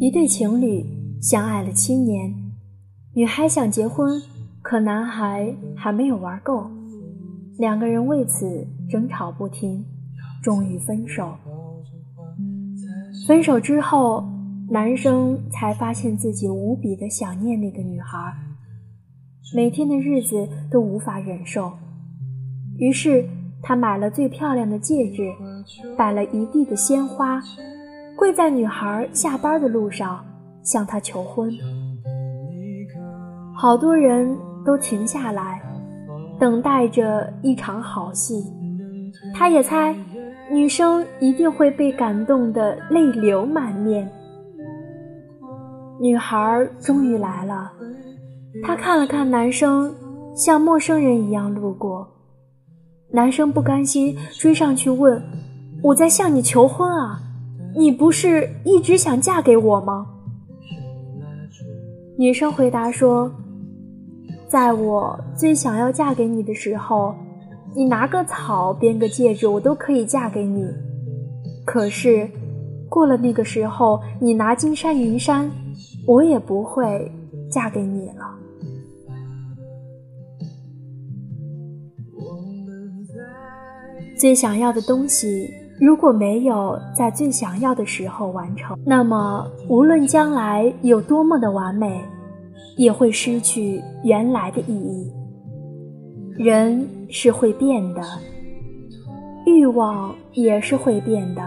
一对情侣相爱了七年，女孩想结婚，可男孩还没有玩够，两个人为此争吵不停，终于分手。分手之后，男生才发现自己无比的想念那个女孩，每天的日子都无法忍受，于是他买了最漂亮的戒指，摆了一地的鲜花。跪在女孩下班的路上，向她求婚。好多人都停下来，等待着一场好戏。他也猜，女生一定会被感动得泪流满面。女孩终于来了，她看了看男生，像陌生人一样路过。男生不甘心，追上去问：“我在向你求婚啊！”你不是一直想嫁给我吗？女生回答说：“在我最想要嫁给你的时候，你拿个草编个戒指，我都可以嫁给你。可是，过了那个时候，你拿金山银山，我也不会嫁给你了。最想要的东西。”如果没有在最想要的时候完成，那么无论将来有多么的完美，也会失去原来的意义。人是会变的，欲望也是会变的。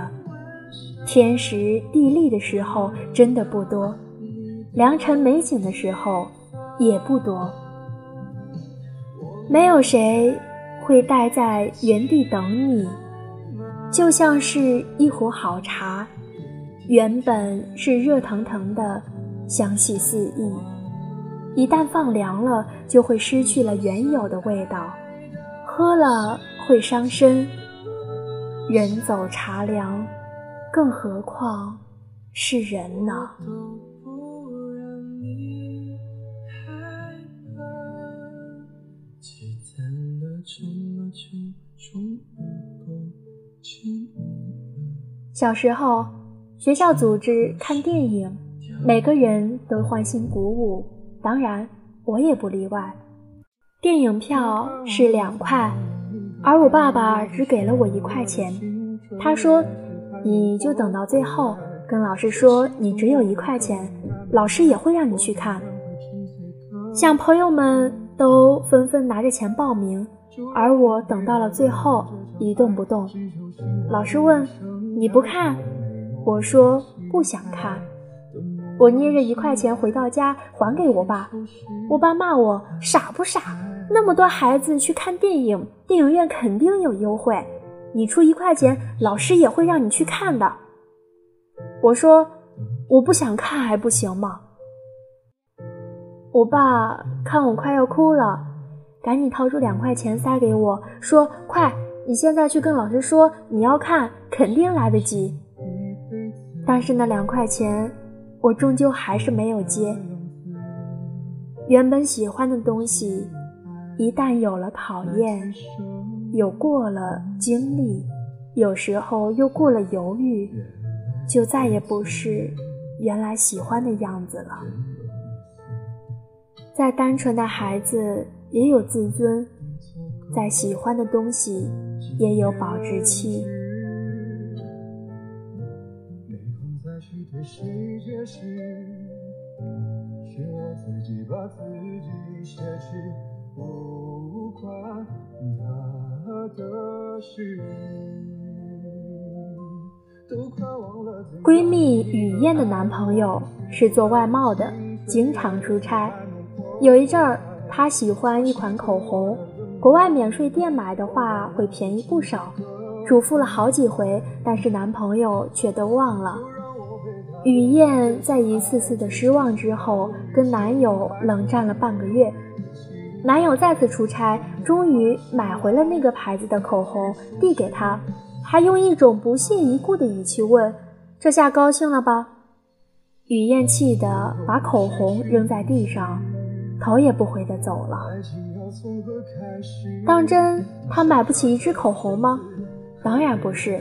天时地利的时候真的不多，良辰美景的时候也不多。没有谁会待在原地等你。就像是一壶好茶，原本是热腾腾的，香气四溢，一旦放凉了，就会失去了原有的味道，喝了会伤身。人走茶凉，更何况是人呢？小时候，学校组织看电影，每个人都欢欣鼓舞，当然我也不例外。电影票是两块，而我爸爸只给了我一块钱。他说：“你就等到最后，跟老师说你只有一块钱，老师也会让你去看。”小朋友们都纷纷拿着钱报名，而我等到了最后一动不动。老师问。你不看，我说不想看。我捏着一块钱回到家还给我爸，我爸骂我傻不傻？那么多孩子去看电影，电影院肯定有优惠，你出一块钱，老师也会让你去看的。我说我不想看还不行吗？我爸看我快要哭了，赶紧掏出两块钱塞给我，说快。你现在去跟老师说你要看，肯定来得及。但是那两块钱，我终究还是没有接。原本喜欢的东西，一旦有了考验，有过了经历，有时候又过了犹豫，就再也不是原来喜欢的样子了。再单纯的孩子也有自尊。再喜欢的东西也有保质期。闺蜜雨燕的男朋友是做外贸的，经常出差。有一阵儿，她喜欢一款口红。国外免税店买的话会便宜不少，嘱咐了好几回，但是男朋友却都忘了。雨燕在一次次的失望之后，跟男友冷战了半个月。男友再次出差，终于买回了那个牌子的口红，递给她，还用一种不屑一顾的语气问：“这下高兴了吧？”雨燕气得把口红扔在地上，头也不回地走了。当真他买不起一支口红吗？当然不是，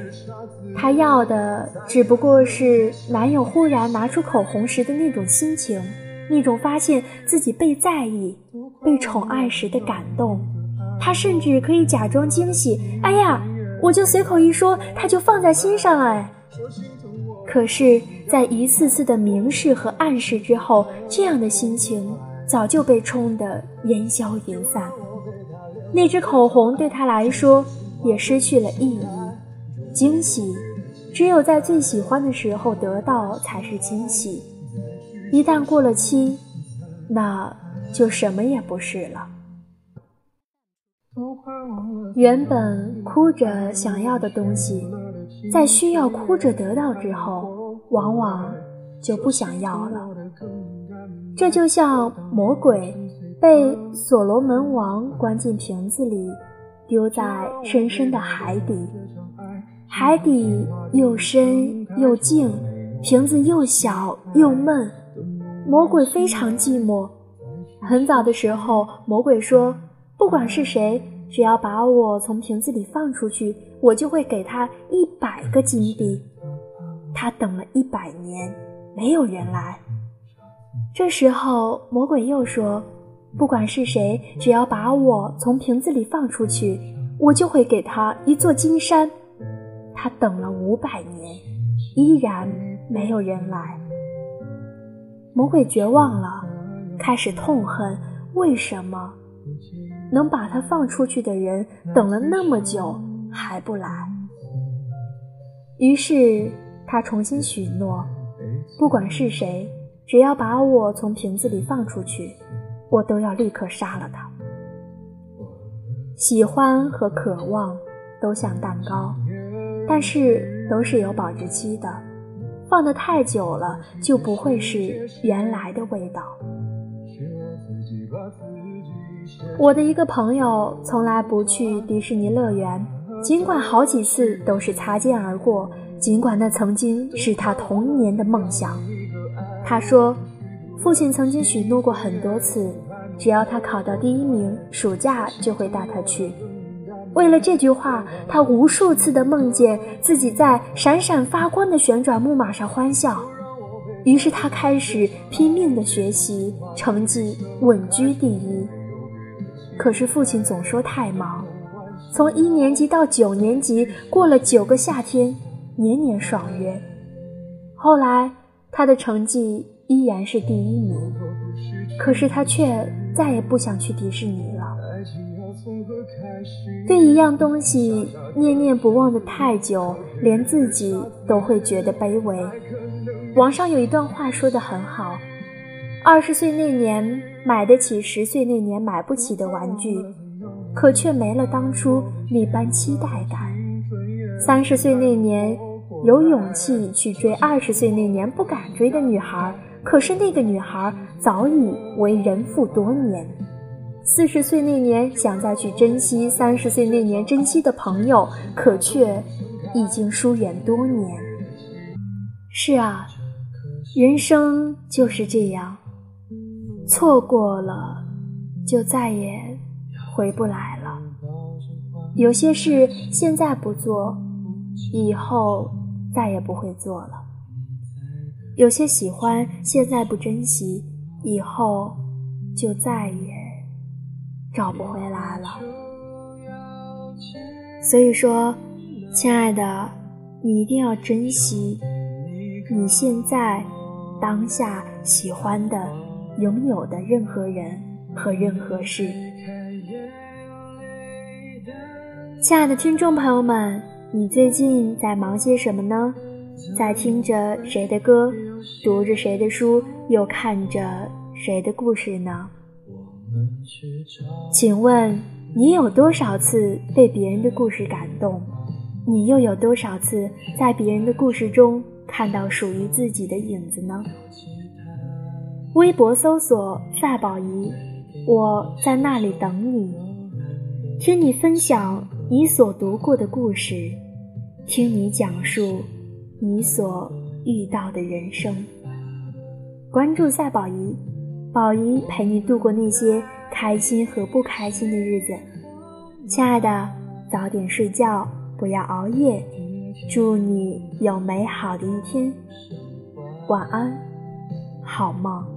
他要的只不过是男友忽然拿出口红时的那种心情，那种发现自己被在意、被宠爱时的感动。他甚至可以假装惊喜，哎呀，我就随口一说，他就放在心上哎。可是，在一次次的明示和暗示之后，这样的心情早就被冲得烟消云散。那支口红对他来说。也失去了意义。惊喜，只有在最喜欢的时候得到才是惊喜。一旦过了期，那就什么也不是了。原本哭着想要的东西，在需要哭着得到之后，往往就不想要了。这就像魔鬼被所罗门王关进瓶子里。丢在深深的海底，海底又深又静，瓶子又小又闷，魔鬼非常寂寞。很早的时候，魔鬼说：“不管是谁，只要把我从瓶子里放出去，我就会给他一百个金币。”他等了一百年，没有人来。这时候，魔鬼又说。不管是谁，只要把我从瓶子里放出去，我就会给他一座金山。他等了五百年，依然没有人来。魔鬼绝望了，开始痛恨为什么能把他放出去的人等了那么久还不来。于是他重新许诺：不管是谁，只要把我从瓶子里放出去。我都要立刻杀了他。喜欢和渴望都像蛋糕，但是都是有保质期的，放得太久了就不会是原来的味道。我的一个朋友从来不去迪士尼乐园，尽管好几次都是擦肩而过，尽管那曾经是他童年的梦想。他说。父亲曾经许诺过很多次，只要他考到第一名，暑假就会带他去。为了这句话，他无数次的梦见自己在闪闪发光的旋转木马上欢笑。于是他开始拼命的学习，成绩稳居第一。可是父亲总说太忙，从一年级到九年级，过了九个夏天，年年爽约。后来他的成绩。依然是第一名，可是他却再也不想去迪士尼了。对一样东西念念不忘的太久，连自己都会觉得卑微。网上有一段话说得很好：二十岁那年买得起十岁那年买不起的玩具，可却没了当初那般期待感；三十岁那年有勇气去追二十岁那年不敢追的女孩。可是那个女孩早已为人妇多年，四十岁那年想再去珍惜三十岁那年珍惜的朋友，可却已经疏远多年。是啊，人生就是这样，错过了就再也回不来了。有些事现在不做，以后再也不会做了。有些喜欢，现在不珍惜，以后就再也找不回来了。所以说，亲爱的，你一定要珍惜你现在当下喜欢的、拥有的任何人和任何事。亲爱的听众朋友们，你最近在忙些什么呢？在听着谁的歌，读着谁的书，又看着谁的故事呢？请问你有多少次被别人的故事感动？你又有多少次在别人的故事中看到属于自己的影子呢？微博搜索赛宝仪，我在那里等你，听你分享你所读过的故事，听你讲述。你所遇到的人生，关注赛宝仪，宝仪陪你度过那些开心和不开心的日子。亲爱的，早点睡觉，不要熬夜。祝你有美好的一天，晚安，好梦。